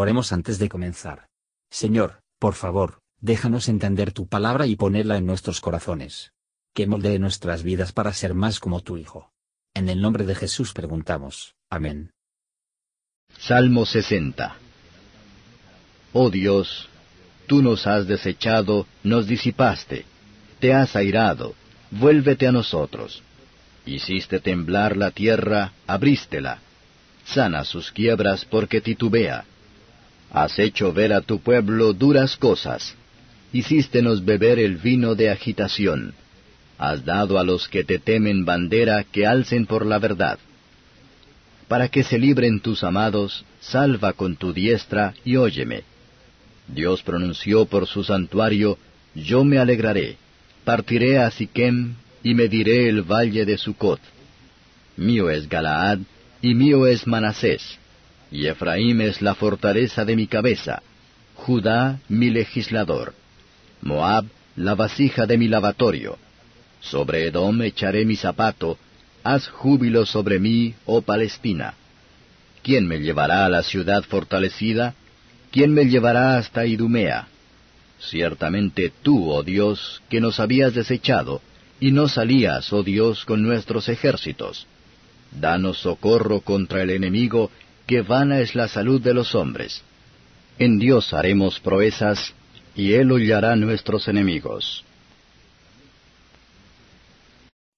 Oremos antes de comenzar. Señor, por favor, déjanos entender tu palabra y ponerla en nuestros corazones. Que moldee nuestras vidas para ser más como tu Hijo. En el nombre de Jesús preguntamos. Amén. Salmo 60 Oh Dios, tú nos has desechado, nos disipaste, te has airado, vuélvete a nosotros. Hiciste temblar la tierra, abrístela. Sana sus quiebras porque titubea. Has hecho ver a tu pueblo duras cosas. Hicístenos beber el vino de agitación. Has dado a los que te temen bandera que alcen por la verdad. Para que se libren tus amados, salva con tu diestra y óyeme. Dios pronunció por su santuario, yo me alegraré. Partiré a Siquem y mediré el valle de Sucot. Mío es Galaad, y mío es Manasés, y Efraín es la fortaleza de mi cabeza, Judá mi legislador, Moab la vasija de mi lavatorio. Sobre Edom echaré mi zapato, haz júbilo sobre mí, oh Palestina. ¿Quién me llevará a la ciudad fortalecida? ¿Quién me llevará hasta Idumea? Ciertamente tú, oh Dios, que nos habías desechado, y no salías, oh Dios, con nuestros ejércitos. Danos socorro contra el enemigo, que vana es la salud de los hombres. En Dios haremos proezas, y Él hollará nuestros enemigos.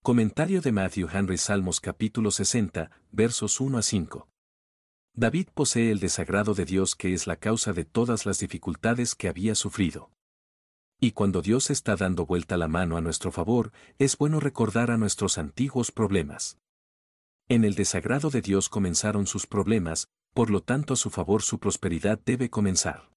Comentario de Matthew Henry Salmos capítulo 60, versos 1 a 5. David posee el desagrado de Dios que es la causa de todas las dificultades que había sufrido. Y cuando Dios está dando vuelta la mano a nuestro favor, es bueno recordar a nuestros antiguos problemas. En el desagrado de Dios comenzaron sus problemas, por lo tanto a su favor su prosperidad debe comenzar.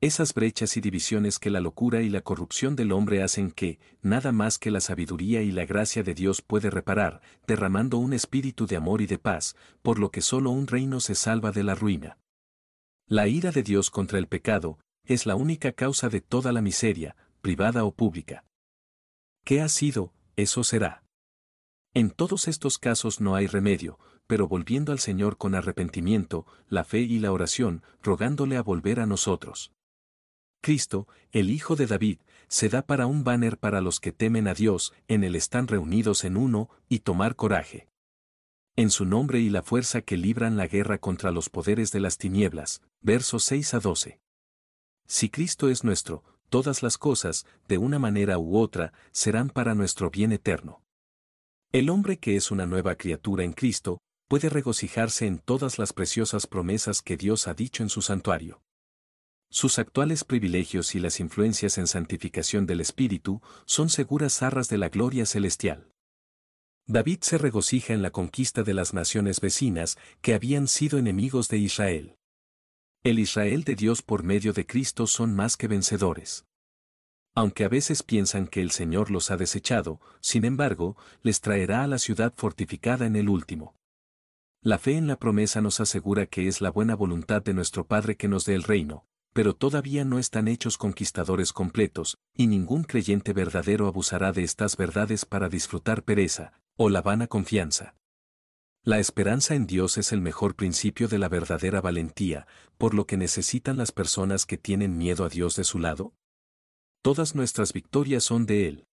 Esas brechas y divisiones que la locura y la corrupción del hombre hacen que, nada más que la sabiduría y la gracia de Dios puede reparar, derramando un espíritu de amor y de paz, por lo que solo un reino se salva de la ruina. La ira de Dios contra el pecado, es la única causa de toda la miseria, privada o pública. ¿Qué ha sido, eso será. En todos estos casos no hay remedio, pero volviendo al Señor con arrepentimiento, la fe y la oración, rogándole a volver a nosotros. Cristo, el Hijo de David, se da para un banner para los que temen a Dios, en el están reunidos en uno, y tomar coraje. En su nombre y la fuerza que libran la guerra contra los poderes de las tinieblas, versos 6 a 12. Si Cristo es nuestro, todas las cosas, de una manera u otra, serán para nuestro bien eterno. El hombre que es una nueva criatura en Cristo, puede regocijarse en todas las preciosas promesas que Dios ha dicho en su santuario. Sus actuales privilegios y las influencias en santificación del Espíritu son seguras arras de la gloria celestial. David se regocija en la conquista de las naciones vecinas que habían sido enemigos de Israel. El Israel de Dios por medio de Cristo son más que vencedores. Aunque a veces piensan que el Señor los ha desechado, sin embargo, les traerá a la ciudad fortificada en el último. La fe en la promesa nos asegura que es la buena voluntad de nuestro Padre que nos dé el reino, pero todavía no están hechos conquistadores completos, y ningún creyente verdadero abusará de estas verdades para disfrutar pereza, o la vana confianza. La esperanza en Dios es el mejor principio de la verdadera valentía, por lo que necesitan las personas que tienen miedo a Dios de su lado. Todas nuestras victorias son de Él.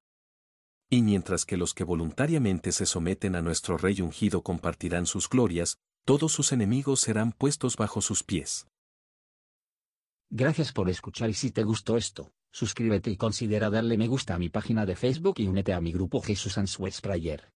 Y mientras que los que voluntariamente se someten a nuestro Rey ungido compartirán sus glorias, todos sus enemigos serán puestos bajo sus pies. Gracias por escuchar y si te gustó esto, suscríbete y considera darle me gusta a mi página de Facebook y únete a mi grupo Jesús Answers Prayer.